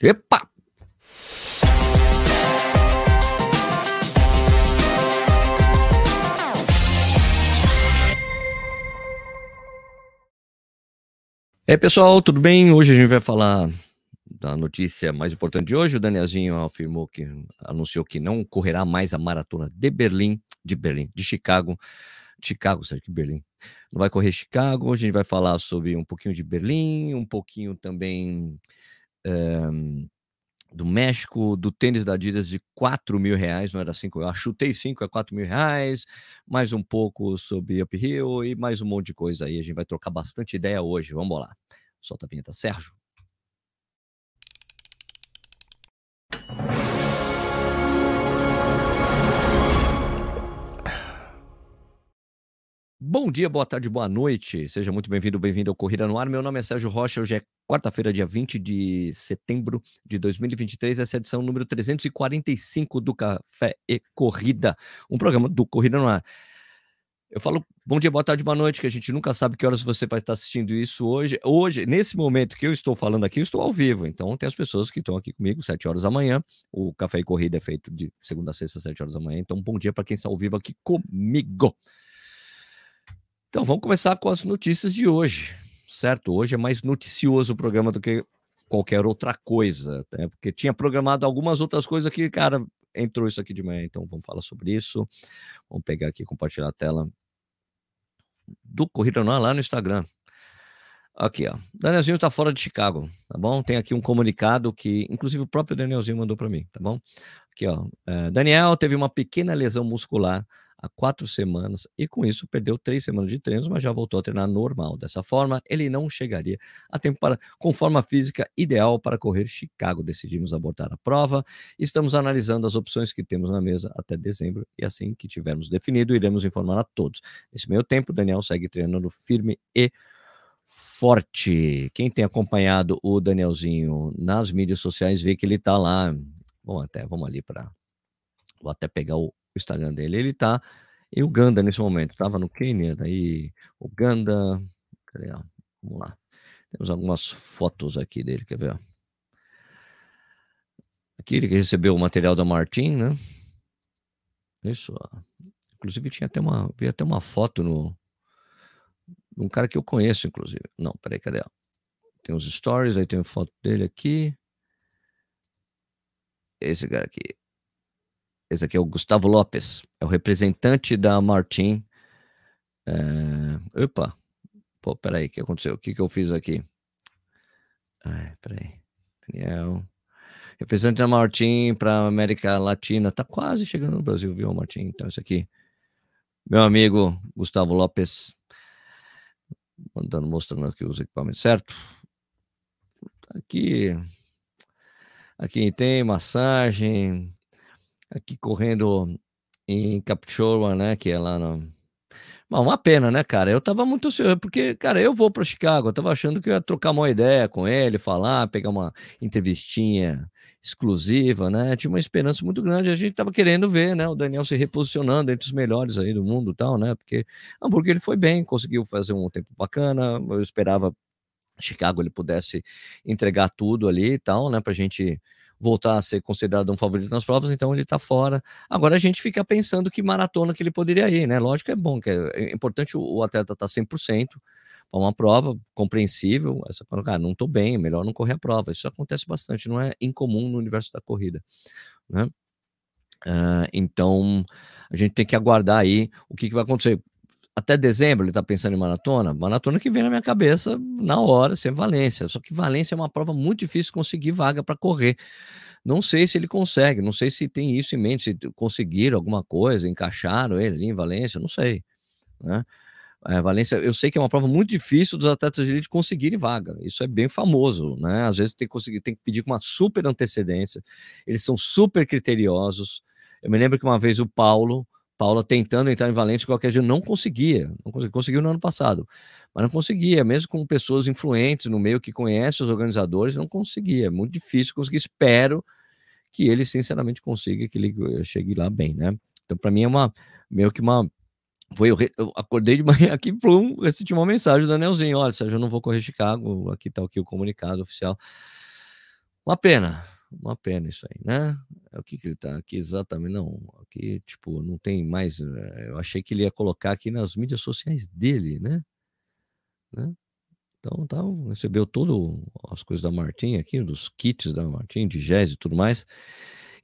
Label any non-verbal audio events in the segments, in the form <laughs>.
Epa! Aí, pessoal, tudo bem? Hoje a gente vai falar da notícia mais importante de hoje. O Danielzinho afirmou que anunciou que não correrá mais a maratona de Berlim, de Berlim, de Chicago, Chicago, sabe que Berlim. Não vai correr Chicago. Hoje a gente vai falar sobre um pouquinho de Berlim, um pouquinho também um, do México, do tênis da Adidas de 4 mil reais, não era 5, eu chutei 5 a 4 mil reais, mais um pouco sobre Uphill e mais um monte de coisa aí. A gente vai trocar bastante ideia hoje. Vamos lá. Solta a vinheta, Sérgio. Bom dia, boa tarde, boa noite. Seja muito bem-vindo, bem-vindo ao Corrida no Ar. Meu nome é Sérgio Rocha. Hoje é quarta-feira, dia 20 de setembro de 2023. Essa é a edição número 345 do Café e Corrida, um programa do Corrida no Ar. Eu falo bom dia, boa tarde, boa noite, que a gente nunca sabe que horas você vai estar assistindo isso hoje. Hoje, nesse momento que eu estou falando aqui, eu estou ao vivo. Então, tem as pessoas que estão aqui comigo, 7 horas da manhã. O Café e Corrida é feito de segunda a sexta, 7 horas da manhã. Então, bom dia para quem está ao vivo aqui comigo. Então vamos começar com as notícias de hoje, certo? Hoje é mais noticioso o programa do que qualquer outra coisa, né? porque tinha programado algumas outras coisas que, cara, entrou isso aqui de manhã, então vamos falar sobre isso. Vamos pegar aqui, compartilhar a tela do Corrida Não lá no Instagram. Aqui, ó. Danielzinho está fora de Chicago, tá bom? Tem aqui um comunicado que, inclusive, o próprio Danielzinho mandou para mim, tá bom? Aqui, ó. É, Daniel teve uma pequena lesão muscular há quatro semanas e com isso perdeu três semanas de treinos, mas já voltou a treinar normal. Dessa forma, ele não chegaria a tempo para, com forma física ideal para correr Chicago. Decidimos abortar a prova. Estamos analisando as opções que temos na mesa até dezembro e assim que tivermos definido, iremos informar a todos. Nesse meio tempo, Daniel segue treinando firme e forte. Quem tem acompanhado o Danielzinho nas mídias sociais vê que ele está lá. Bom, até vamos ali para vou até pegar o, Instagram dele. Ele tá em Uganda nesse momento. Tava no Quênia, daí Uganda. Cadê? Vamos lá. Temos algumas fotos aqui dele, quer ver? Aqui ele recebeu o material da Martin, né? Isso. Inclusive tinha até uma, vi até uma foto no um cara que eu conheço, inclusive. Não, peraí, cadê? Tem os stories, aí tem foto dele aqui. Esse cara aqui. Esse aqui é o Gustavo Lopes, é o representante da Martin. É... Opa, pô, peraí, o que aconteceu? O que, que eu fiz aqui? Ai, peraí. Daniel. Representante da Martin para América Latina, tá quase chegando no Brasil, viu, Martin? Então, isso aqui. Meu amigo Gustavo Lopes, mandando, mostrando aqui os equipamentos, certo? Aqui, aqui tem massagem, aqui correndo em Capchoa, né, que é lá no... Bom, uma pena, né, cara? Eu tava muito ansioso, porque, cara, eu vou para Chicago, eu tava achando que eu ia trocar uma ideia com ele, falar, pegar uma entrevistinha exclusiva, né? Tinha uma esperança muito grande, a gente tava querendo ver, né, o Daniel se reposicionando entre os melhores aí do mundo tal, né? Porque Hamburgo ele foi bem, conseguiu fazer um tempo bacana, eu esperava Chicago ele pudesse entregar tudo ali e tal, né, pra gente voltar a ser considerado um favorito nas provas, então ele está fora. Agora a gente fica pensando que maratona que ele poderia ir, né? Lógico que é bom, que é, é importante o, atleta estar tá 100% para uma prova compreensível. Essa, cara, não estou bem, é melhor não correr a prova. Isso acontece bastante, não é incomum no universo da corrida, né? Uh, então a gente tem que aguardar aí o que, que vai acontecer até dezembro ele está pensando em maratona, maratona que vem na minha cabeça na hora, sem Valência. Só que Valência é uma prova muito difícil conseguir vaga para correr. Não sei se ele consegue, não sei se tem isso em mente, se conseguiram alguma coisa, encaixaram ele em Valência, não sei. Né? É, Valência, eu sei que é uma prova muito difícil dos atletas de elite conseguirem vaga. Isso é bem famoso, né? Às vezes tem que conseguir, tem que pedir com uma super antecedência. Eles são super criteriosos. Eu me lembro que uma vez o Paulo, Paula tentando entrar em Valência de qualquer jeito, não conseguia, não conseguia, conseguiu no ano passado, mas não conseguia, mesmo com pessoas influentes no meio que conhecem os organizadores, não conseguia, é muito difícil conseguir, espero que ele sinceramente consiga, que ele eh, chegue lá bem, né? Então, para mim é uma, meio que uma, foi, eu, eu acordei de <laughs> manhã aqui, plum, recebi uma mensagem do Danielzinho, olha, Sérgio, eu não vou correr Chicago, aqui tá aqui o comunicado oficial, Uma pena, uma pena isso aí, né? É o que, que ele tá aqui exatamente? Não, aqui, tipo, não tem mais. Eh, eu achei que ele ia colocar aqui nas mídias sociais dele, né? né? Então, tá, recebeu todo as coisas da Martin aqui, dos kits da Martin, de jazz e tudo mais.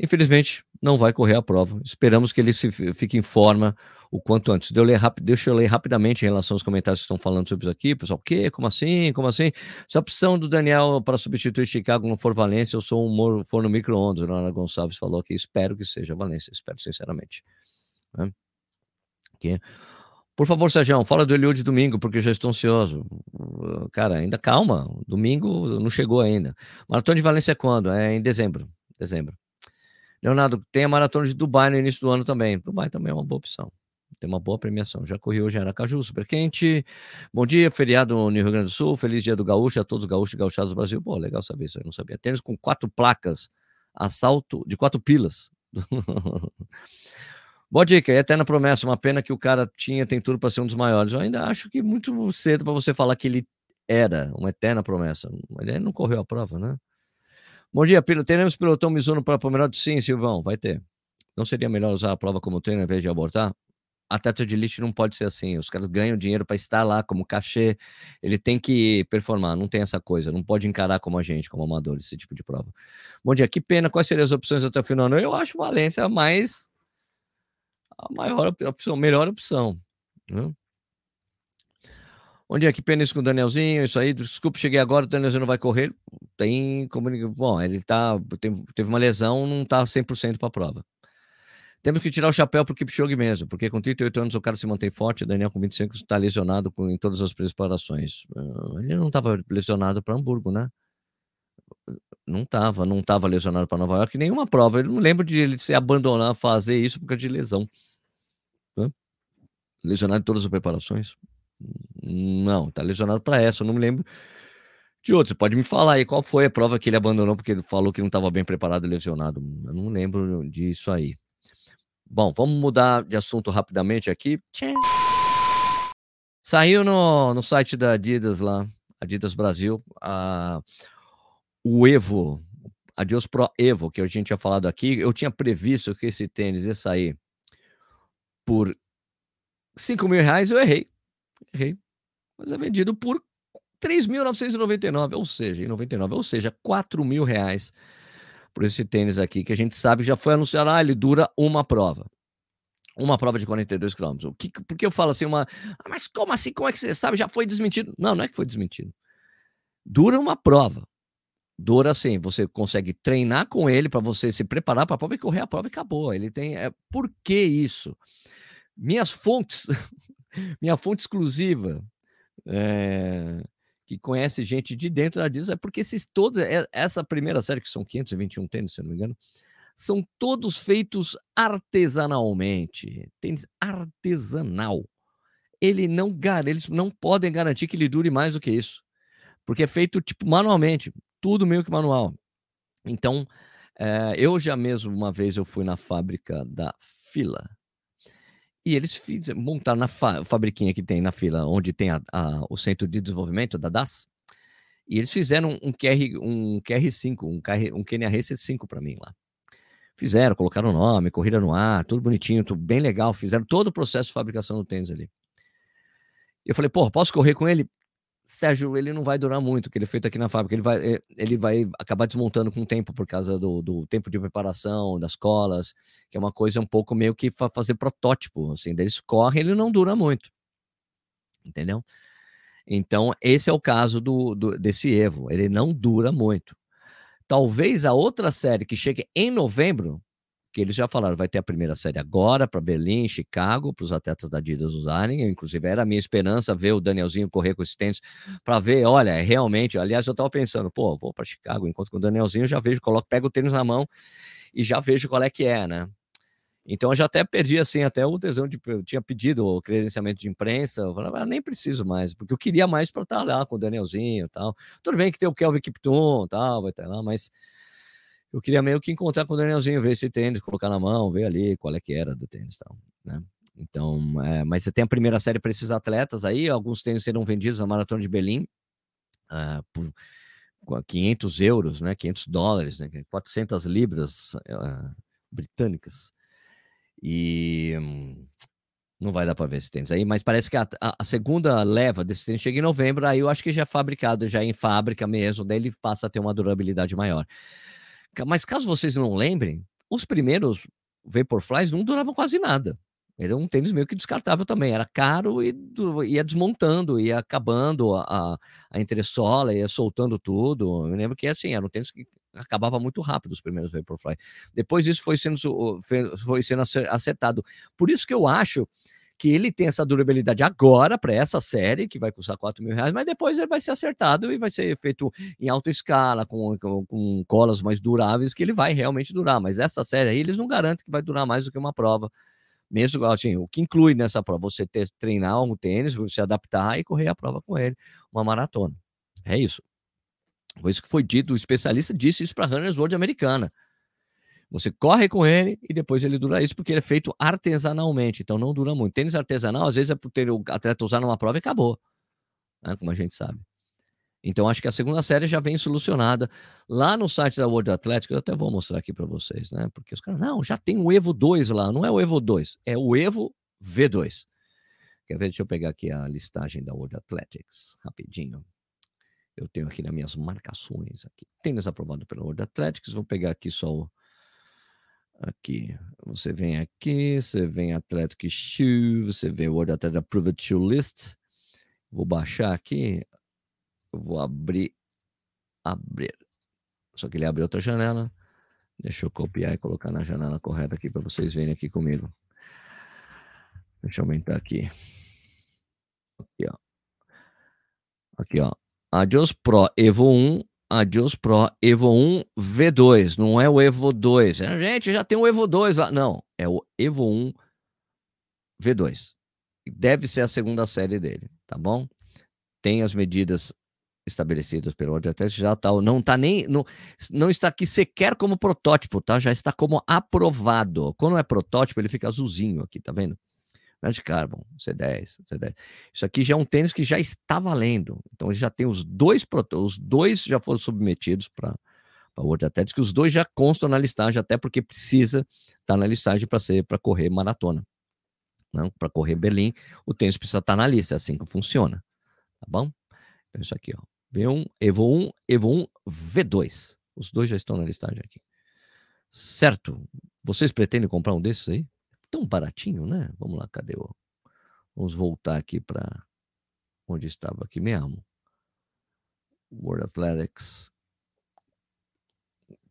Infelizmente, não vai correr a prova. Esperamos que ele se fique em forma o quanto antes. Eu ler, rápido, deixa eu ler rapidamente em relação aos comentários que estão falando sobre isso aqui. Pessoal, o quê? Como assim? Como assim? Se a opção do Daniel para substituir Chicago não for Valência, eu sou um forno micro-ondas. Ana Gonçalves falou que espero que seja Valência. Espero sinceramente. Né? Okay. Por favor, Sérgio, fala do Eliud domingo, porque já estou ansioso. Cara, ainda calma. Domingo não chegou ainda. Maratona de Valência é quando? É em dezembro. Dezembro. Leonardo, tem a maratona de Dubai no início do ano também. Dubai também é uma boa opção. Tem uma boa premiação. Já corri hoje em Aracaju, super quente. Bom dia, feriado no Rio Grande do Sul. Feliz dia do gaúcho a todos os gaúchos e gauchados do Brasil. Pô, legal saber isso, eu não sabia. Tênis com quatro placas, assalto de quatro pilas. <laughs> Boa dica, é eterna promessa. Uma pena que o cara tinha, tem tudo para ser um dos maiores. Eu ainda acho que muito cedo para você falar que ele era uma eterna promessa. Ele não correu a prova, né? Bom dia, piloto. Teremos pilotão Mizuno para Pomerode? Sim, Silvão, vai ter. Não seria melhor usar a prova como treino ao invés de abortar? Atleta de elite não pode ser assim. Os caras ganham dinheiro para estar lá como cachê. Ele tem que performar, não tem essa coisa. Não pode encarar como a gente, como amador, esse tipo de prova. Bom dia, que pena. Quais seriam as opções até o final? Eu acho Valência mais a maior opção, melhor opção. Né? Onde é que pena isso com o Danielzinho? Isso aí, desculpa, cheguei agora, o Danielzinho não vai correr. Tem como. Bom, ele tá, teve uma lesão, não tá 100% para a prova. Temos que tirar o chapéu para o Kipchoge mesmo, porque com 38 anos o cara se mantém forte, o Daniel com 25 está lesionado com, em todas as preparações. Ah, ele não estava lesionado para Hamburgo, né? Não estava, não estava lesionado para Nova York, nenhuma prova. Eu não lembro de ele se abandonar, fazer isso por causa de lesão. Né? Lesionado em todas as preparações. Não, tá lesionado para essa, eu não me lembro de outro. Você pode me falar aí qual foi a prova que ele abandonou porque ele falou que não estava bem preparado e lesionado. Eu não lembro disso aí. Bom, vamos mudar de assunto rapidamente aqui. Saiu no, no site da Adidas lá, Adidas Brasil, a, o Evo, Adios Pro Evo, que a gente tinha falado aqui. Eu tinha previsto que esse tênis ia sair por 5 mil reais, eu errei. Errei. Mas é vendido por 3.999, ou seja, em 99, ou seja, 4 mil reais por esse tênis aqui, que a gente sabe já foi anunciado, ah, ele dura uma prova. Uma prova de 42 quilômetros. O que, porque eu falo assim, uma. Ah, mas como assim? Como é que você sabe? Já foi desmentido? Não, não é que foi desmentido. Dura uma prova. Dura assim, você consegue treinar com ele para você se preparar para a prova e correr a prova e acabou. Ele tem. É, por que isso? Minhas fontes <laughs> minha fonte exclusiva, é, que conhece gente de dentro da Disney, é porque esses todos, é, essa primeira série, que são 521 tênis, se eu não me engano, são todos feitos artesanalmente. Tênis artesanal. Ele não, eles não podem garantir que ele dure mais do que isso. Porque é feito tipo manualmente, tudo meio que manual. Então, é, eu já mesmo uma vez eu fui na fábrica da Fila, e eles fizeram, montaram na fa fabriquinha que tem na fila, onde tem a, a, o centro de desenvolvimento da DAS, e eles fizeram um, QR, um QR5, um, QR, um Kenya Racer 5 para mim lá. Fizeram, colocaram o nome, corrida no ar, tudo bonitinho, tudo bem legal, fizeram todo o processo de fabricação do tênis ali. Eu falei, pô, posso correr com ele? Sérgio, ele não vai durar muito, que ele é feito aqui na fábrica. Ele vai, eh, ele vai acabar desmontando com o tempo por causa do, do tempo de preparação, das colas, que é uma coisa um pouco meio que fazer protótipo. Assim, eles correm, ele não dura muito. Entendeu? Então, esse é o caso do, do, desse Evo. Ele não dura muito. Talvez a outra série que chegue em novembro que eles já falaram, vai ter a primeira série agora para Berlim, Chicago, para os atletas da Adidas usarem. Eu, inclusive, era a minha esperança ver o Danielzinho correr com esse tênis para ver, olha, é realmente. Aliás, eu estava pensando, pô, vou para Chicago, enquanto com o Danielzinho, já vejo, coloco, pego o tênis na mão e já vejo qual é que é, né? Então eu já até perdi assim até o tesão de eu tinha pedido o credenciamento de imprensa, eu falava, ah, nem preciso mais, porque eu queria mais para estar lá com o Danielzinho, tal. Tudo bem que tem o Kelvin Kipton, tal, vai estar lá, mas eu queria meio que encontrar com o Danielzinho, ver esse tênis, colocar na mão, ver ali qual é que era do tênis tal, né? Então, é, mas você tem a primeira série para esses atletas aí, alguns tênis serão vendidos na Maratona de Berlim uh, por, 500 euros, né? 500 dólares, né? 400 libras uh, britânicas. E não vai dar para ver esse tênis aí, mas parece que a, a, segunda leva desse tênis chega em novembro, aí eu acho que já é fabricado, já é em fábrica mesmo, daí ele passa a ter uma durabilidade maior. Mas caso vocês não lembrem, os primeiros Vaporflies não duravam quase nada. É um tênis meio que descartável também. Era caro e ia desmontando, ia acabando a, a entressola, ia soltando tudo. Eu lembro que assim, era um tênis que acabava muito rápido os primeiros Vaporfly. Depois isso foi sendo, foi sendo acertado. Por isso que eu acho que ele tem essa durabilidade agora para essa série, que vai custar 4 mil reais, mas depois ele vai ser acertado e vai ser feito em alta escala, com, com, com colas mais duráveis, que ele vai realmente durar. Mas essa série aí, eles não garantem que vai durar mais do que uma prova mesmo assim, o que inclui nessa prova, você ter, treinar um tênis, você adaptar e correr a prova com ele, uma maratona. É isso. Foi isso que foi dito, o especialista disse isso para Runners World Americana. Você corre com ele e depois ele dura isso, porque ele é feito artesanalmente, então não dura muito. Tênis artesanal, às vezes é por ter o atleta usar numa prova e acabou, né, como a gente sabe. Então, acho que a segunda série já vem solucionada. Lá no site da World Athletic, eu até vou mostrar aqui para vocês, né? Porque os caras, não, já tem o Evo 2 lá. Não é o Evo 2, é o Evo V2. Quer ver? Deixa eu pegar aqui a listagem da World Athletics, rapidinho. Eu tenho aqui nas minhas marcações aqui. Tênis aprovado pela World Athletics. Vou pegar aqui só o. Aqui. Você vem aqui, você vem Athletic Shoe, você vê World Athletic Approved Shoe List. Vou baixar aqui. Vou abrir, abrir. Só que ele abre outra janela. Deixa eu copiar e colocar na janela correta aqui para vocês verem aqui comigo. Deixa eu aumentar aqui. Aqui, ó. Aqui, ó. Adios Pro Evo 1, Adios Pro Evo 1 V2. Não é o Evo 2. É, gente, já tem o Evo 2 lá. Não, é o Evo 1 V2. Deve ser a segunda série dele, tá bom? Tem as medidas estabelecidos pelo Test já tá, não está nem não, não está aqui sequer como protótipo, tá? Já está como aprovado. Quando é protótipo, ele fica azulzinho aqui, tá vendo? Red Carbon, C10, C10. Isso aqui já é um tênis que já está valendo. Então ele já tem os dois os dois já foram submetidos para a World Athletics, que os dois já constam na listagem, até porque precisa estar tá na listagem para ser para correr maratona. Não, para correr Berlim, o tênis precisa estar tá na lista, é assim que funciona. Tá bom? Então, isso aqui, ó. V1, Evo 1, Evo 1 V2. Os dois já estão na listagem aqui. Certo? Vocês pretendem comprar um desses aí? Baratinho, né? Vamos lá, cadê o. Vamos voltar aqui para onde estava aqui mesmo. World Athletics.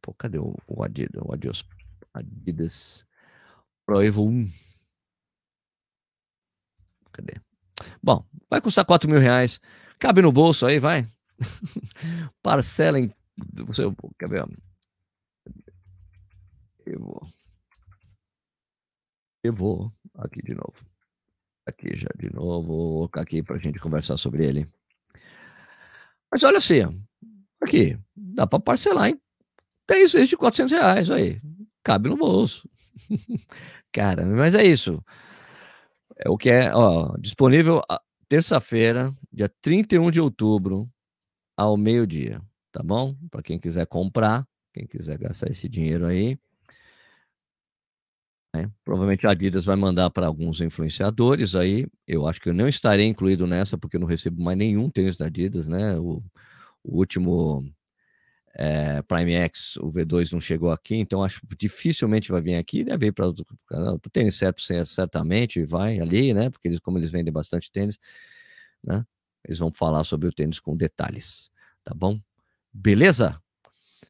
Pô, cadê o, o Adidas? O Adidas, Adidas Pro Evo 1. Cadê? Bom, vai custar 4 mil reais. Cabe no bolso aí, vai. <laughs> Parcela em. Quer ver? Eu vou. Eu vou aqui de novo. Aqui já de novo. Vou aqui para a gente conversar sobre ele. Mas olha assim, aqui, dá para parcelar em 10 vezes de 400 reais, aí. Cabe no bolso. <laughs> Cara, mas é isso. É o que é, ó, disponível terça-feira, dia 31 de outubro, ao meio-dia, tá bom? Para quem quiser comprar, quem quiser gastar esse dinheiro aí. Né? Provavelmente a Adidas vai mandar para alguns influenciadores aí. Eu acho que eu não estarei incluído nessa, porque eu não recebo mais nenhum tênis da Adidas, né? O, o último é, Prime X, o V2 não chegou aqui, então acho que dificilmente vai vir aqui. Deve ir para o tênis certo, certamente vai ali, né? Porque eles, como eles vendem bastante tênis, né? Eles vão falar sobre o tênis com detalhes, tá bom? Beleza?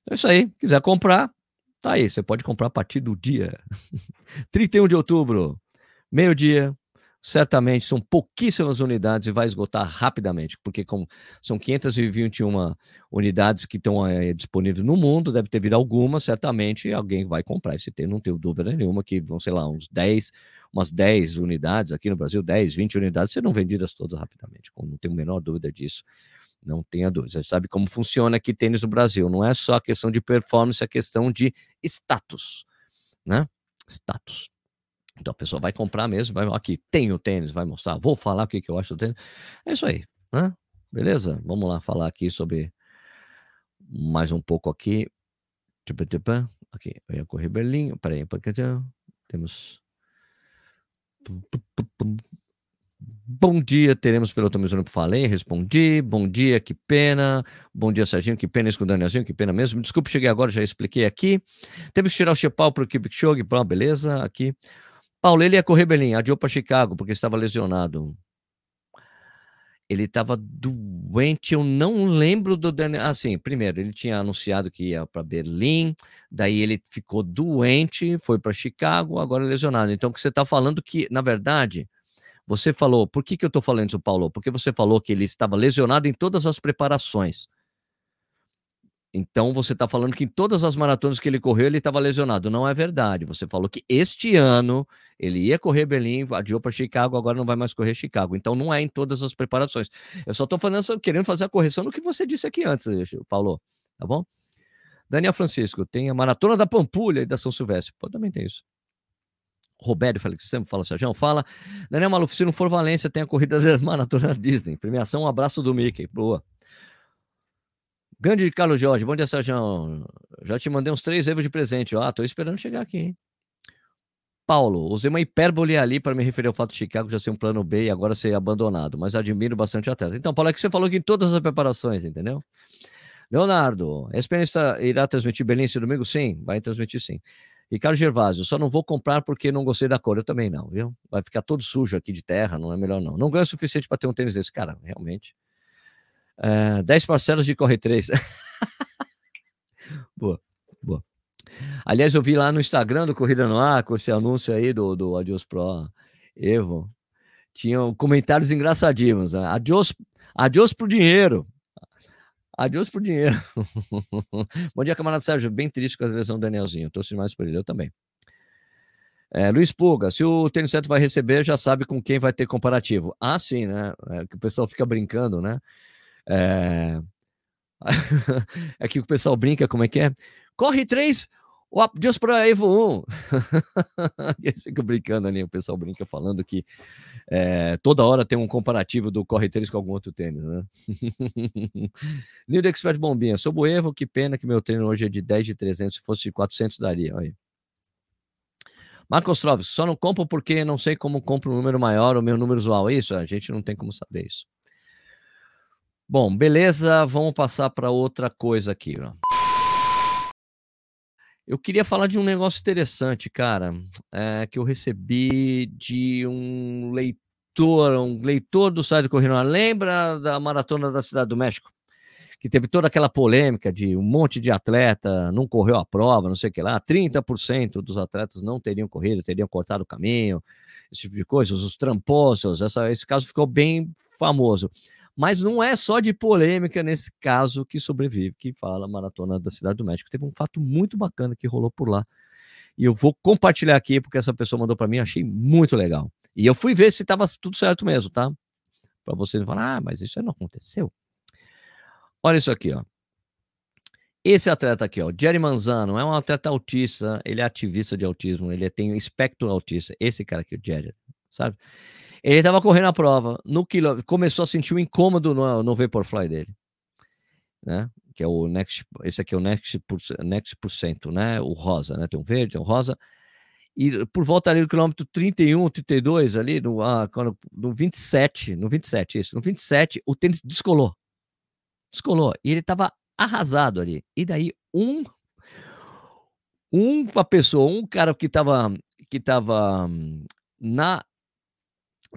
Então é isso aí. Quiser comprar, tá aí. Você pode comprar a partir do dia <laughs> 31 de outubro, meio-dia. Certamente são pouquíssimas unidades e vai esgotar rapidamente, porque como são 521 unidades que estão é, disponíveis no mundo, deve ter vindo algumas, certamente alguém vai comprar esse tênis, não tenho dúvida nenhuma que vão, sei lá, uns 10 umas 10 unidades aqui no Brasil, 10, 20 unidades, serão vendidas todas rapidamente, não tenho a menor dúvida disso. Não tenha dúvida. Você sabe como funciona aqui tênis no Brasil. Não é só a questão de performance, é questão de status, né? Status. Então a pessoa vai comprar mesmo, vai aqui, tem o tênis, vai mostrar, vou falar o que, que eu acho do tênis. É isso aí, né? Beleza? Vamos lá falar aqui sobre Mais um pouco aqui. Aqui, eu ia correr Berlim. Peraí, temos. Bom dia, teremos pelotomismo falei, respondi. Bom dia, que pena. Bom dia, Serginho, que pena isso com o Danielzinho, que pena mesmo. Desculpe, cheguei agora, já expliquei aqui. Temos que tirar o Chepal para o Kipchoge, beleza, aqui. Paulo, ele ia correr Berlim, adiou para Chicago, porque estava lesionado. Ele estava doente, eu não lembro do Daniel. Assim, primeiro, ele tinha anunciado que ia para Berlim, daí ele ficou doente, foi para Chicago, agora lesionado. Então, o que você está falando que, na verdade, você falou, por que, que eu estou falando isso, Paulo? Porque você falou que ele estava lesionado em todas as preparações. Então você está falando que em todas as maratonas que ele correu ele estava lesionado. Não é verdade. Você falou que este ano ele ia correr Berlim, adiou para Chicago, agora não vai mais correr Chicago. Então não é em todas as preparações. Eu só estou querendo fazer a correção no que você disse aqui antes, Paulo. Tá bom? Daniel Francisco, tem a Maratona da Pampulha e da São Silvestre. Pô, também tem isso. Roberto Felix sempre fala, Sérgio, fala. Daniel Maluf, se não for Valência, tem a corrida da <laughs> Maratona Disney. Premiação, um abraço do Mickey. Boa. Grande Carlos Jorge, bom dia, Sérgio. Já te mandei uns três euros de presente. Ah, tô esperando chegar aqui, hein? Paulo, usei uma hipérbole ali para me referir ao fato de Chicago já ser um plano B e agora ser abandonado, mas admiro bastante a atleta. Então, Paulo, é que você falou que em todas as preparações, entendeu? Leonardo, a experiência irá transmitir Berlim esse domingo? Sim, vai transmitir sim. Ricardo Gervásio, só não vou comprar porque não gostei da cor. Eu também não, viu? Vai ficar todo sujo aqui de terra, não é melhor não. Não ganho o suficiente para ter um tênis desse. Cara, realmente. Uh, é, 10 parcelas de Corre 3. <laughs> boa, boa. Aliás, eu vi lá no Instagram do Corrida no Ar, com esse anúncio aí do, do Adios Pro Evo, tinham comentários engraçadinhos. Né? Adios, adios pro dinheiro. Adios por dinheiro. <laughs> Bom dia, camarada Sérgio. Bem triste com a lesão do Danielzinho. Torço mais por ele, eu também. É, Luiz Puga, se o tênis certo vai receber, já sabe com quem vai ter comparativo. Ah, sim, né? É, que o pessoal fica brincando, né? É... <laughs> é que o pessoal brinca, como é que é? Corre três, o Deus para Evo 1. Eles ficam brincando ali, o pessoal brinca falando que é, toda hora tem um comparativo do Corre 3 com algum outro tênis, né? <laughs> Nildo Expert Bombinha, sou o Evo, que pena que meu treino hoje é de 10 de 300, se fosse de 400 daria, olha. Marcos Troves, só não compro porque não sei como compro um número maior ou meu número usual. Isso, a gente não tem como saber isso. Bom, beleza, vamos passar para outra coisa aqui. Ó. Eu queria falar de um negócio interessante, cara, é, que eu recebi de um leitor, um leitor do site do. Lembra da maratona da Cidade do México? Que teve toda aquela polêmica de um monte de atleta não correu a prova, não sei o que lá. 30% dos atletas não teriam corrido, teriam cortado o caminho, esse tipo de coisa. Os tramposos, essa, esse caso ficou bem famoso. Mas não é só de polêmica nesse caso que sobrevive, que fala Maratona da Cidade do México. Teve um fato muito bacana que rolou por lá. E eu vou compartilhar aqui, porque essa pessoa mandou para mim, achei muito legal. E eu fui ver se estava tudo certo mesmo, tá? Para você não falar, ah, mas isso não aconteceu. Olha isso aqui, ó. Esse atleta aqui, ó, Jerry Manzano, é um atleta autista, ele é ativista de autismo, ele tem espectro autista. Esse cara aqui, o Jerry, sabe? Ele estava correndo a prova, no quilômetro, começou a sentir um incômodo no, no Vaporfly dele, né? Que é o Next, esse aqui é o Next, Next por cento, né? O rosa, né? Tem um verde, um rosa. E por volta ali do quilômetro 31, 32, ali, no, ah, quando, no 27, no 27, isso, no 27, o tênis descolou. Descolou. E ele estava arrasado ali. E daí, um, uma pessoa, um cara que estava que tava na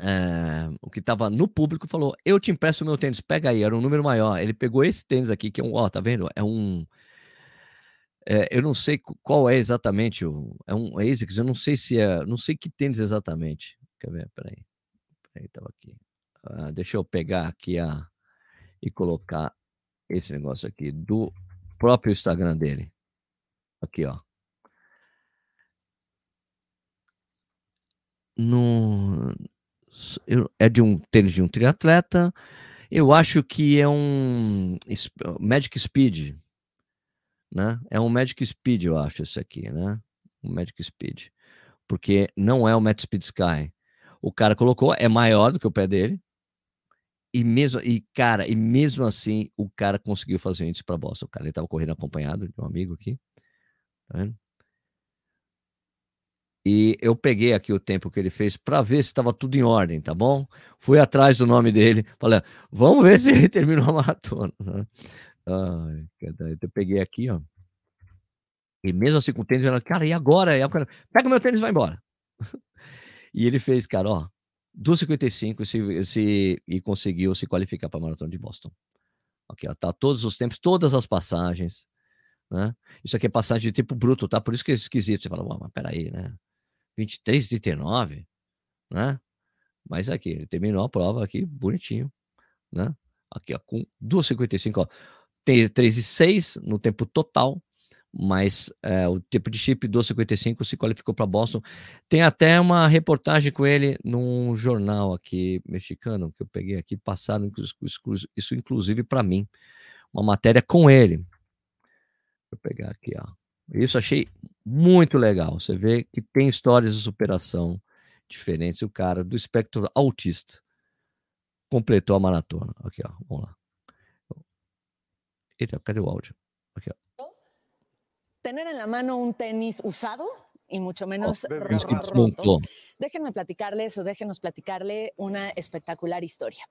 é, o que estava no público falou: Eu te empresto o meu tênis, pega aí, era um número maior. Ele pegou esse tênis aqui, que é um, ó, tá vendo? É um. É, eu não sei qual é exatamente o. É um ASICS, eu não sei se é. Não sei que tênis exatamente. Quer ver? Peraí. Peraí, tava aqui. Ah, deixa eu pegar aqui a. E colocar esse negócio aqui do próprio Instagram dele. Aqui, ó. No, é de um tênis de um triatleta. Eu acho que é um Magic Speed, né? É um Magic Speed, eu acho isso aqui, né? Um Magic Speed, porque não é o Magic Speed Sky. O cara colocou é maior do que o pé dele e mesmo, e cara, e mesmo assim, o cara conseguiu fazer isso para Boston. O cara ele tava correndo acompanhado de um amigo aqui. Tá vendo? E eu peguei aqui o tempo que ele fez para ver se estava tudo em ordem, tá bom? Fui atrás do nome dele, falei, vamos ver se ele <laughs> terminou a maratona. Né? Eu peguei aqui, ó. E mesmo assim com o tênis, eu, cara, e agora? E agora? Pega meu tênis e vai embora. <laughs> e ele fez, cara, ó, 2,55 se, se, e conseguiu se qualificar para a maratona de Boston. Aqui, ó, tá todos os tempos, todas as passagens, né? Isso aqui é passagem de tempo bruto, tá? Por isso que é esquisito. Você fala, mas peraí, né? 23, 39, né? Mas aqui, ele terminou a prova aqui, bonitinho, né? Aqui, ó, com 2,55, ó. Tem 3,6 no tempo total, mas é, o tempo de chip 2,55 se qualificou para Boston. Tem até uma reportagem com ele num jornal aqui mexicano, que eu peguei aqui, passaram isso inclusive para mim. Uma matéria com ele. Vou pegar aqui, ó. Isso achei muito legal. Você vê que tem histórias de superação diferentes. O cara do espectro autista completou a maratona. Aqui, ó. Vamos lá. Eita, cadê o áudio? Aqui, ó. Tener en la mano un tenis usado y mucho menos oh, roto. Déjenme platicarles o déjenos platicarle una espectacular historia.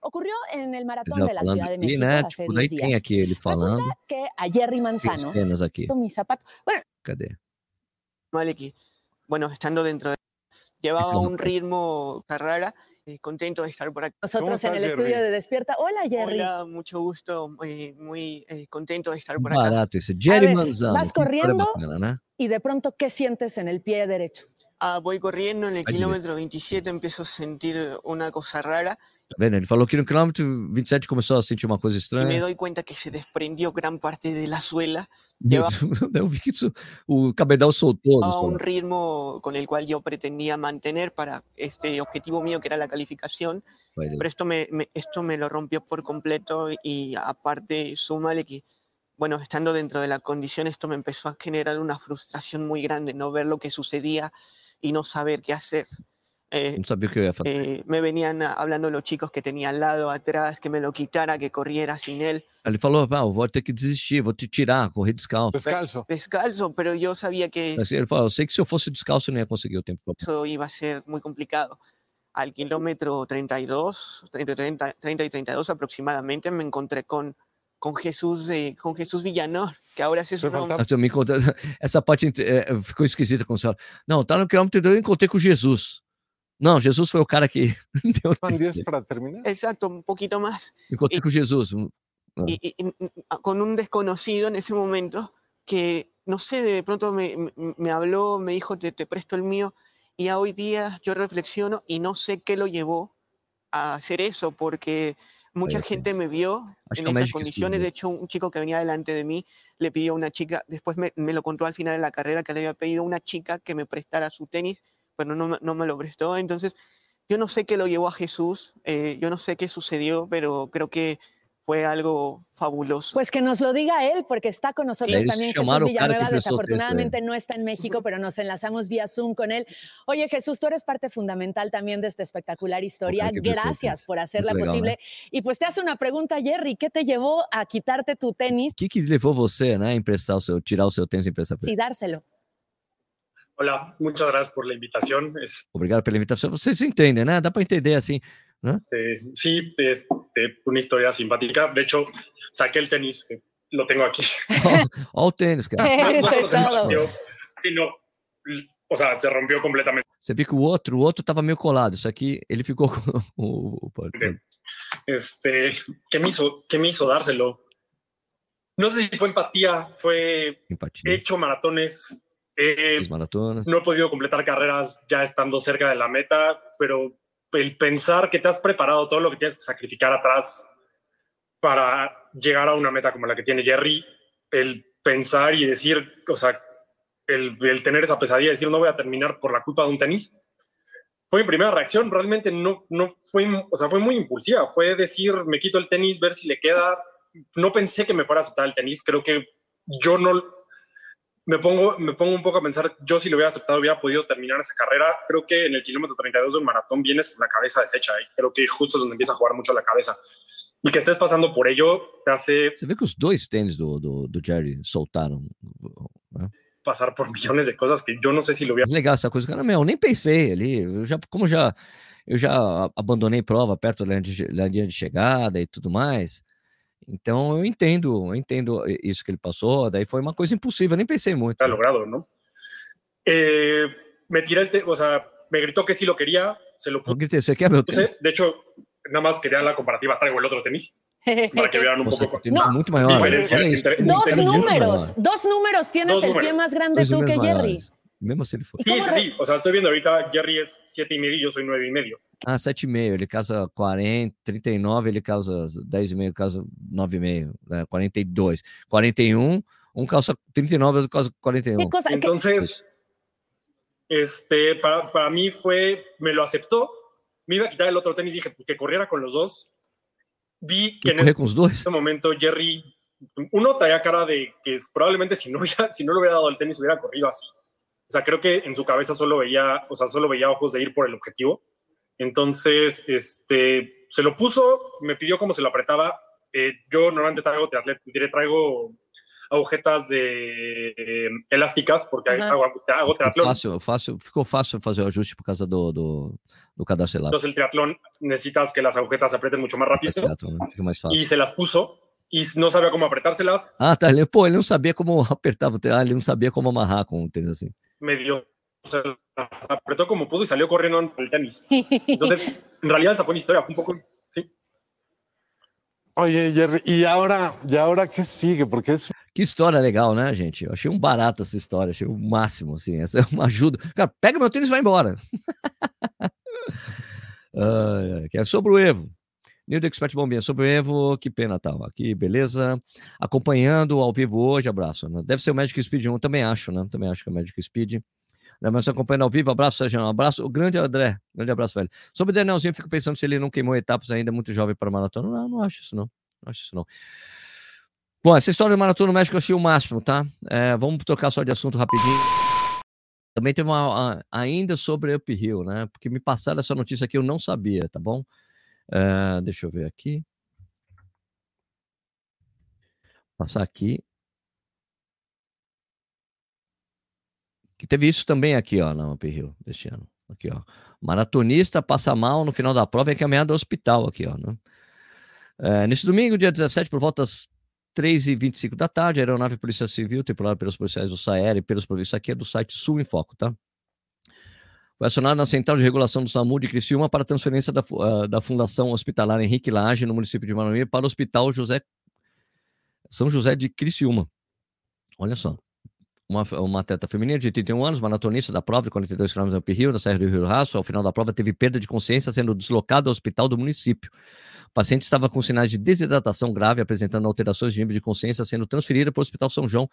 Ocurrió en el maratón de la Ciudad de México né? hace tipo, 10 días. Tem falando. Resulta que a Jerry Manzano. Aqui. Esto, mi zapato. Bueno. Cadê? Maleki. Bueno, estando dentro de... Llevaba un ritmo carrera eh, contento de estar por aquí. Nosotros en el Jerry? estudio de Despierta. Hola, Jerry. Hola, mucho gusto, muy, muy eh, contento de estar por acá. Barato ese. Jerry ver, Manzano. Vas corriendo y de pronto, ¿qué sientes en el pie derecho? Ah, voy corriendo, en el kilómetro 27 empiezo a sentir una cosa rara Tá vendo? Ele falou que no quilômetro 27 começou a sentir uma coisa estranha. E me dou conta que se desprendió gran parte de la suela. <laughs> eu vi que isso, o cabedal soltou. A un ritmo con el cual yo pretendía mantener para este objetivo mío que era la calificación. Pero esto me, me, esto me lo rompió por completo y aparte súmale que, bueno, estando dentro de la condición, esto me empezó a generar una frustración muy grande, no ver lo que sucedía y no saber qué hacer. Eh, no sabía que iba a hacer. Eh, me venían hablando los chicos que tenía al lado, atrás, que me lo quitara, que corriera sin él. Ele falou, ah, vou ter que desistir, vou te tirar, correr descalço. Descalzo. Descalzo, pero yo sabía que... Ele falou, eu sei que se eu fosse descalço eu não ia conseguir o tempo. Eso iba a ser muy complicado. Al kilómetro 32, 30, 30, 30 y 32 aproximadamente, me encontré con com Jesus, eh, com Jesus Villanor, que agora se tornou... Me conta, <laughs> essa parte é, ficou esquisita com o senhor. Não, tá no quilômetro 32 eu encontrei com Jesus. Não, Jesus foi o cara que <laughs> deu. para terminar? Exacto, un poquito más. Encontré con Jesús. Y, y, y, con un desconocido en ese momento que, no sé, de pronto me, me habló, me dijo, te, te, presto el mío. Y a hoy día yo reflexiono y no sé qué lo llevó a hacer eso, porque mucha gente me vio en esas condiciones. De hecho, un chico que venía delante de mí le pidió a una chica, después me, me lo contó al final de la carrera, que le había pedido a una chica que me prestara su tenis pero no, no me lo prestó. Entonces, yo no sé qué lo llevó a Jesús, eh, yo no sé qué sucedió, pero creo que fue algo fabuloso. Pues que nos lo diga él, porque está con nosotros sí, también Jesús Villanueva. Desafortunadamente no está en México, pero nos enlazamos vía Zoom con él. Oye, Jesús, tú eres parte fundamental también de esta espectacular historia. Gracias por hacerla posible. Né? Y pues te hace una pregunta, Jerry, ¿qué te llevó a quitarte tu tenis? ¿Qué que levou você, né, a emprestar o seu, tirar o seu tênis e emprestar Sí, dárselo. Hola, muchas gracias por la invitación. Es... Obrigado pela invitação. Vocês entendem, né? Dá para entender assim, né? Eh, sí, es una historia simpática. De hecho, saqué el tenis, que lo tengo aquí. <laughs> oh, o tenis, cara. <laughs> Sí, no, o sea, se rompió completamente. Você viu que o outro, o outro estava meio colado. Isso aqui, ele ficou com <laughs> o... Este, ¿qué me hizo, qué me hizo dárselo? No sé si fue empatía, fue empatía. hecho maratones eh, maratones. No he podido completar carreras ya estando cerca de la meta, pero el pensar que te has preparado todo lo que tienes que sacrificar atrás para llegar a una meta como la que tiene Jerry, el pensar y decir, o sea, el, el tener esa pesadilla de decir no voy a terminar por la culpa de un tenis, fue mi primera reacción. Realmente no, no fue, o sea, fue muy impulsiva. Fue decir, me quito el tenis, ver si le queda. No pensé que me fuera a aceptar el tenis. Creo que yo no, me pongo, me pongo un poco a pensar, yo si lo hubiera aceptado hubiera podido terminar esa carrera. Creo que en el kilómetro 32 del maratón vienes con la cabeza deshecha y creo que justo es donde empieza a jugar mucho la cabeza. Y que estés pasando por ello te hace... Você vê que os dois tênis do, do, do Jerry soltaram. Né? Passar por milhões de coisas que eu não sei se ele hubiera... Legal essa coisa, cara, meu, nem pensei ali, eu já, como já, eu já abandonei prova perto da linha de, da linha de chegada e tudo mais, então eu entendo, eu entendo isso que ele passou, daí foi uma coisa impossível, nem pensei muito. Está logrado, ¿no? Eh, me tiré el, o sea, me gritó que sí lo quería, se lo puse. Grité, ¿se qué, De hecho, nada más quería la comparativa, traigo el otro tenis. Para que vean un Você poco. No. Muito maior. Diferencia entre, dos números, dos números tienes dos el números. pie más grande dos tú que Jerry. Mesmo se ele for. Sí, sí, sí. O sea, estoy viendo ahorita, Jerry es 7 y medio y yo soy 9 y medio. Ah, 7,5. Ele casa 40, 39, ele causa 10,5, causa 9,5, né? 42. 41, um calça 39, outro calça 41. Cosa, Entonces, este, para, para mí fue, me lo aceptó. Me iba a quitar el otro tenis, dije pues, que corriera con los dos. Vi que en este, dos? este momento Jerry, uno traía cara de que probablemente si no, hubiera, si no le hubiera dado el tenis hubiera corrido así. O sea, creo que en su cabeza solo veía, o sea, solo veía ojos de ir por el objetivo. Entonces, este, se lo puso, me pidió cómo se lo apretaba. Eh, yo normalmente traigo diré, traigo agujetas de eh, elásticas, porque uhum. hago, hago triatlón. Fácil, fácil, ficou fácil fazer o ajuste por causa do, do, do cadastro Entonces, el triatlón necesitas que las agujetas se aprieten mucho más rápido. Exato, fica mais fácil. Y se las puso e não sabia como apertárselas. Ah, tá. Ele, pô, ele não sabia como <laughs> apertava o tênis, ah, ele não sabia como amarrar com o tênis assim. Medio se las apretó como pudo y salió corriendo en el tenis. Entonces, en realidad esa fue mi historia, fue un poco, sí. Oye, Jerry, ¿y ahora, ¿y ahora qué sigue? Porque es... Que história legal, né, gente? Eu achei um barato essa história, achei o um máximo, assim. Essa é uma ajuda. Cara, pega meu tênis e vai embora. <laughs> uh, que é sobre o Evo. Nildo Expert Bombinha, sobre o Evo, que pena tal. Aqui, beleza. Acompanhando ao vivo hoje, abraço. Né? Deve ser o Magic Speed 1, também acho, né? Também acho que é o Magic Speed. Né, mas acompanhando ao vivo, abraço, Sérgio, um abraço, o grande André, grande abraço, velho. Sobre o Danielzinho, fico pensando se ele não queimou etapas ainda, muito jovem para maratona. Não, não acho isso, não. Não acho isso, não. Bom, essa história do maratona no México eu achei o máximo, tá? É, vamos trocar só de assunto rapidinho. Também tem uma ainda sobre Uphill, né? Porque me passaram essa notícia aqui, eu não sabia, tá bom? É, deixa eu ver aqui. Passar aqui. Que teve isso também aqui, ó, na Uphill, deste ano. Aqui, ó. Maratonista passa mal no final da prova e é caminhado ao hospital aqui, ó, né? É, nesse domingo, dia 17, por volta das 3h25 da tarde, a aeronave Polícia Civil, tripulada pelos policiais do SAER e pelos isso aqui é do site Sul em Foco, tá? Foi acionada na Central de Regulação do SAMU de Criciúma para transferência da, uh, da Fundação Hospitalar Henrique Lage, no município de Manoel, para o Hospital José São José de Criciúma. Olha só uma, uma atleta feminina de 31 anos, maratonista da prova de 42 km Rio, da Serra do Rio Raço, ao final da prova teve perda de consciência, sendo deslocado ao hospital do município. O paciente estava com sinais de desidratação grave, apresentando alterações de nível de consciência, sendo transferida para o Hospital São João,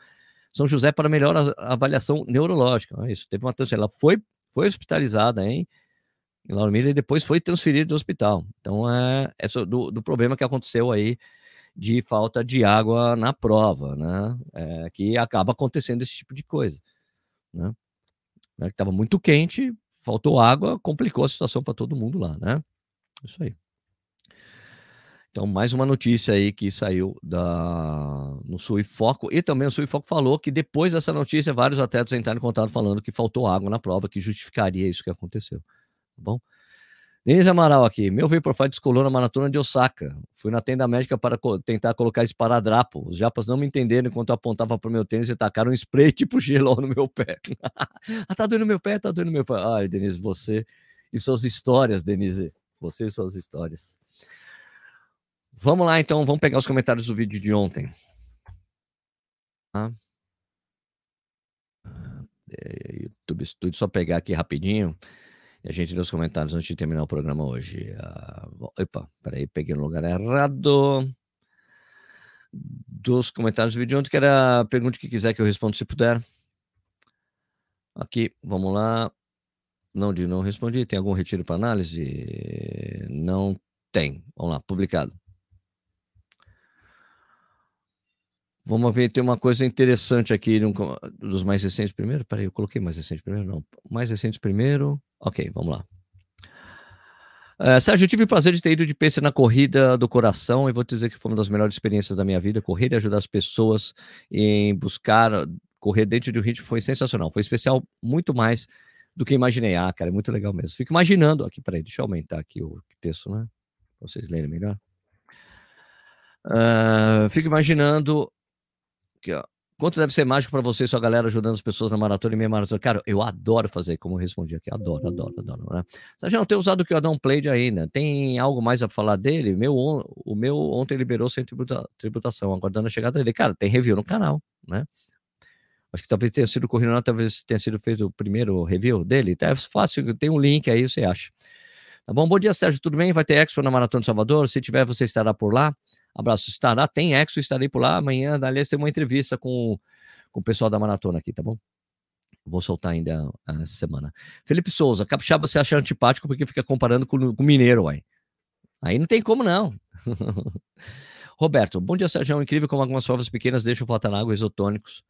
São José para melhor avaliação neurológica. É isso, teve uma transferência. Ela foi, foi hospitalizada em, em Lauro Miller e depois foi transferida do hospital. Então, é, é do, do problema que aconteceu aí de falta de água na prova, né? É, que acaba acontecendo esse tipo de coisa, né? Né, muito quente, faltou água, complicou a situação para todo mundo lá, né? Isso aí. Então, mais uma notícia aí que saiu da, no Sul e Foco. E também o Sul e Foco falou que depois dessa notícia, vários atletas entraram em contato falando que faltou água na prova, que justificaria isso que aconteceu. Tá bom? Denise Amaral aqui. Meu Vaporfly descolou na maratona de Osaka. Fui na tenda médica para co tentar colocar esparadrapo. Os japas não me entenderam enquanto eu apontava para o meu tênis e tacaram um spray <laughs> tipo gelol no meu pé. <laughs> ah, tá doendo meu pé, tá doendo meu pé. Ai, Denise, você e suas histórias, Denise. Você e suas histórias. Vamos lá, então. Vamos pegar os comentários do vídeo de ontem. Ah. YouTube Studio, só pegar aqui rapidinho. E a gente lê os comentários antes de terminar o programa hoje. Uh, opa, peraí, peguei no lugar errado. Dos comentários do vídeo ontem, que era pergunte que quiser que eu responda se puder. Aqui, vamos lá. Não, de não respondi. Tem algum retiro para análise? Não tem. Vamos lá, publicado. Vamos ver, tem uma coisa interessante aqui dos mais recentes primeiro. Peraí, eu coloquei mais recente primeiro? Não. Mais recentes primeiro. Ok, vamos lá. Uh, Sérgio, eu tive o prazer de ter ido de pace na corrida do coração e vou te dizer que foi uma das melhores experiências da minha vida. Correr e ajudar as pessoas em buscar correr dentro de um ritmo foi sensacional. Foi especial muito mais do que imaginei. Ah, cara, é muito legal mesmo. Fico imaginando. Aqui, peraí, deixa eu aumentar aqui o texto, né? Pra vocês lerem melhor. Uh, fico imaginando Aqui, ó. Quanto deve ser mágico para você e sua galera ajudando as pessoas na maratona e meia maratona? Cara, eu adoro fazer, como eu respondi aqui. Adoro, adoro, adoro. Né? Você não tem usado o que não played ainda. Tem algo mais a falar dele? Meu, o meu ontem liberou sem tributa, tributação, aguardando a chegada dele. Cara, tem review no canal, né? Acho que talvez tenha sido corrido, talvez tenha sido feito o primeiro review dele. É fácil, tem um link aí, você acha. Tá bom? Bom dia, Sérgio. Tudo bem? Vai ter Expo na Maratona de Salvador? Se tiver, você estará por lá. Abraço, estará, tem Exo, estarei por lá. Amanhã, aliás, tem uma entrevista com, com o pessoal da maratona aqui, tá bom? Vou soltar ainda essa semana. Felipe Souza, capixaba você acha antipático porque fica comparando com, com mineiro, uai. Aí não tem como não. <laughs> Roberto, bom dia, Sérgio. É incrível como algumas provas pequenas deixam faltar água isotônicos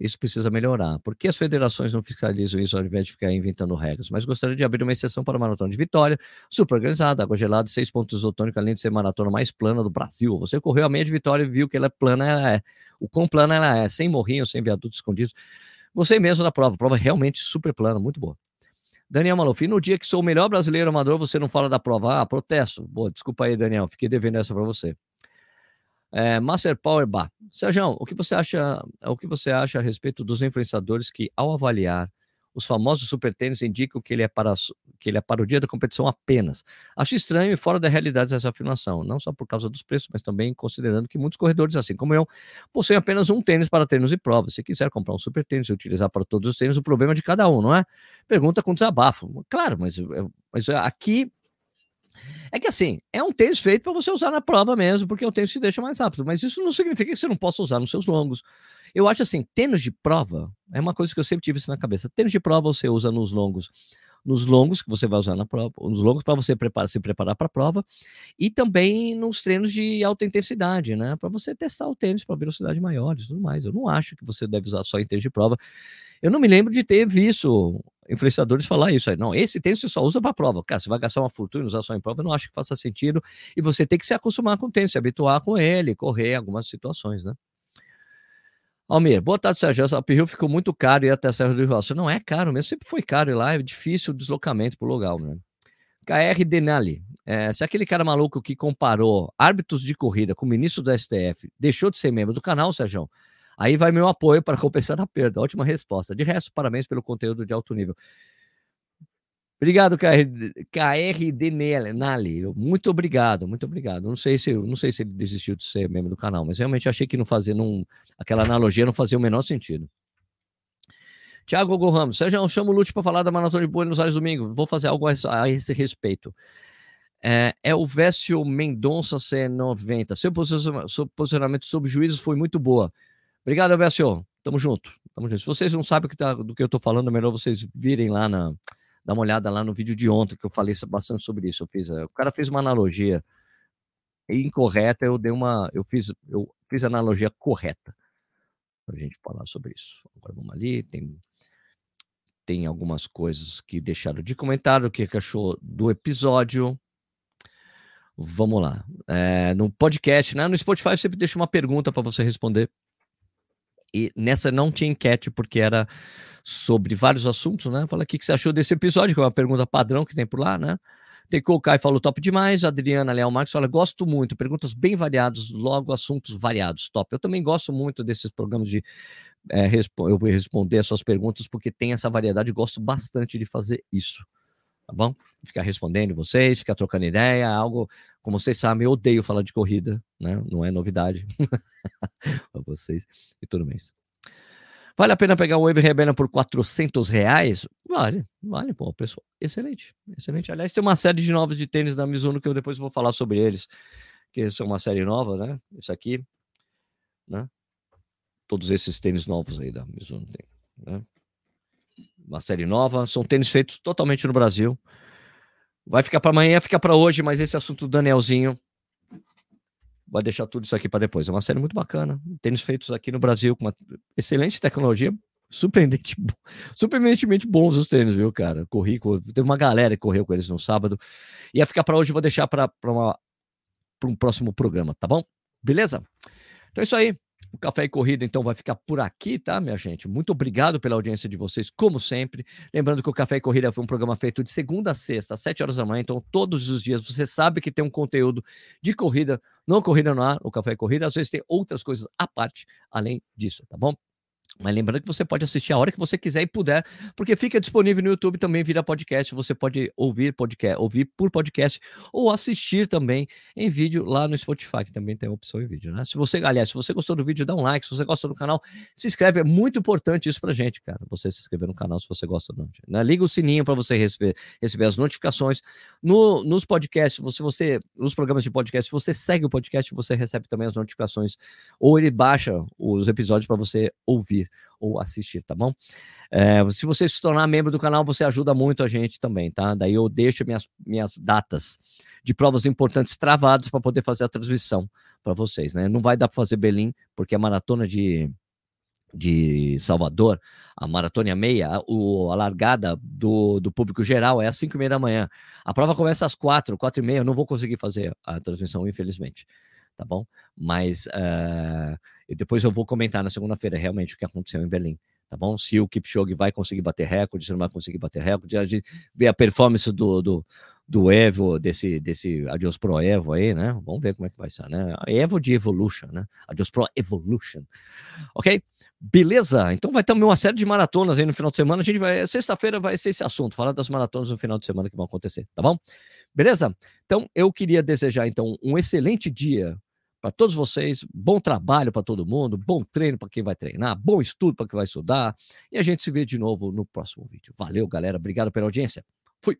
isso precisa melhorar. Por que as federações não fiscalizam isso ao invés de ficar inventando regras? Mas gostaria de abrir uma exceção para a maratona de Vitória, super organizada, água gelada, seis pontos isotônicos, além de ser a maratona mais plana do Brasil. Você correu a meia de Vitória e viu que ela é plana, ela é. O quão plana ela é, sem morrinhos, sem viadutos escondidos. Gostei mesmo da prova, prova realmente super plana, muito boa. Daniel Maluf, no dia que sou o melhor brasileiro amador, você não fala da prova? Ah, protesto. Boa, desculpa aí, Daniel, fiquei devendo essa para você. É, Master Power Bar. Sérgio, o que você acha? O que você acha a respeito dos influenciadores que, ao avaliar os famosos super tênis, indicam que ele é para que ele é para o dia da competição apenas? Acho estranho e fora da realidade essa afirmação, não só por causa dos preços, mas também considerando que muitos corredores, assim como eu, possuem apenas um tênis para treinos e provas. Se quiser comprar um super tênis e utilizar para todos os tênis, o problema é de cada um, não é? Pergunta com desabafo. Claro, mas, mas aqui é que assim, é um tênis feito para você usar na prova mesmo, porque o tênis te deixa mais rápido, mas isso não significa que você não possa usar nos seus longos. Eu acho assim, tênis de prova é uma coisa que eu sempre tive isso na cabeça. Tênis de prova você usa nos longos, nos longos que você vai usar na prova, nos longos para você preparar, se preparar para a prova, e também nos treinos de alta intensidade, né? Para você testar o tênis para velocidade maior e tudo mais. Eu não acho que você deve usar só em tênis de prova. Eu não me lembro de ter visto influenciadores falar isso. Aí, não, esse tênis você só usa para prova. Cara, você vai gastar uma fortuna usar só em prova, não acho que faça sentido. E você tem que se acostumar com o tênis, se habituar com ele, correr algumas situações, né? Almir, boa tarde, Sérgio. Essa Rio ficou muito caro ir até a Serra do Rio Não é caro mesmo, sempre foi caro ir lá, é difícil o deslocamento pro lugar, né? KR Denali, é, se aquele cara maluco que comparou árbitros de corrida com ministro do STF deixou de ser membro do canal, Sérgio, Aí vai meu apoio para compensar a perda. Ótima resposta. De resto, parabéns pelo conteúdo de alto nível. Obrigado, KR Denali. Muito obrigado, muito obrigado. Não sei se não sei se ele desistiu de ser membro do canal, mas realmente achei que não fazia não, aquela analogia não fazia o menor sentido. Tiago Hugo Ramos, Sérgio, chamo o Lute para falar da Maratona de Buenos Aires domingo. Vou fazer algo a, esse respeito. É, é o Vécio Mendonça C90. Seu posicionamento, sobre juízos foi muito boa. Obrigado, Alessio. Tamo junto. Tamo junto. Se vocês não sabem que tá, do que eu tô falando, é melhor vocês virem lá na. Dar uma olhada lá no vídeo de ontem, que eu falei bastante sobre isso. Eu fiz, eh, o cara fez uma analogia incorreta, eu dei uma. Eu fiz, eu fiz a analogia correta pra gente falar sobre isso. Agora vamos ali, tem, tem algumas coisas que deixaram de comentário, o que achou do episódio. Vamos lá. É, no podcast, né? No Spotify, eu sempre deixo uma pergunta para você responder e nessa não tinha enquete, porque era sobre vários assuntos, né? Fala o que você achou desse episódio, que é uma pergunta padrão que tem por lá, né? Tecou Kai falou top demais. Adriana Leal Marques fala: gosto muito, perguntas bem variadas, logo assuntos variados, top. Eu também gosto muito desses programas de é, respo eu responder as suas perguntas, porque tem essa variedade, gosto bastante de fazer isso tá bom? Ficar respondendo vocês, ficar trocando ideia, algo, como vocês sabem, eu odeio falar de corrida, né? Não é novidade <laughs> para vocês e tudo mais. Vale a pena pegar o Wave Rebellion por 400 reais? Vale, vale, pô, pessoal. Excelente, excelente. Aliás, tem uma série de novos de tênis da Mizuno que eu depois vou falar sobre eles, que são uma série nova, né? Isso aqui, né? Todos esses tênis novos aí da Mizuno tem, né? Uma série nova. São tênis feitos totalmente no Brasil. Vai ficar para amanhã, fica para hoje, mas esse assunto do Danielzinho vai deixar tudo isso aqui para depois. É uma série muito bacana. Tênis feitos aqui no Brasil com uma excelente tecnologia, surpreendente, surpreendentemente bons os tênis, viu, cara? Corri, corri, teve uma galera que correu com eles no sábado. Ia ficar para hoje, vou deixar para um próximo programa, tá bom? Beleza? Então é isso aí. O Café e Corrida, então, vai ficar por aqui, tá, minha gente? Muito obrigado pela audiência de vocês, como sempre. Lembrando que o Café e Corrida foi um programa feito de segunda a sexta, às sete horas da manhã. Então, todos os dias você sabe que tem um conteúdo de corrida, não corrida no ar, o Café e Corrida. Às vezes tem outras coisas à parte, além disso, tá bom? Mas lembrando que você pode assistir a hora que você quiser e puder, porque fica disponível no YouTube também vira podcast. Você pode ouvir podcast, ouvir por podcast ou assistir também em vídeo lá no Spotify, que também tem a opção em vídeo, né? Se você, aliás, se você gostou do vídeo, dá um like. Se você gosta do canal, se inscreve. É muito importante isso pra gente, cara. Você se inscrever no canal se você gosta do né? Liga o sininho para você receber, receber as notificações. No, nos podcasts, você, você, nos programas de podcast, se você segue o podcast, você recebe também as notificações. Ou ele baixa os episódios para você ouvir ou assistir, tá bom? É, se você se tornar membro do canal, você ajuda muito a gente também, tá? Daí eu deixo minhas, minhas datas de provas importantes travadas para poder fazer a transmissão para vocês, né? Não vai dar para fazer Belém, porque a maratona de, de Salvador, a maratona meia, o, a largada do, do público geral é às 5 e meia da manhã. A prova começa às 4, 4 e meia, eu não vou conseguir fazer a transmissão, infelizmente tá bom? Mas uh, depois eu vou comentar na segunda-feira realmente o que aconteceu em Berlim, tá bom? Se o Kipchoge vai conseguir bater recorde, se não vai conseguir bater recorde, a gente vê a performance do, do, do Evo, desse, desse Adios Pro Evo aí, né? Vamos ver como é que vai ser, né? Evo de Evolution, né? Adios Pro Evolution, ok? Beleza? Então vai ter uma série de maratonas aí no final de semana. A gente vai. Sexta-feira vai ser esse assunto, falar das maratonas no final de semana que vão acontecer, tá bom? Beleza? Então eu queria desejar então um excelente dia para todos vocês. Bom trabalho para todo mundo, bom treino para quem vai treinar, bom estudo para quem vai estudar. E a gente se vê de novo no próximo vídeo. Valeu, galera. Obrigado pela audiência. Fui.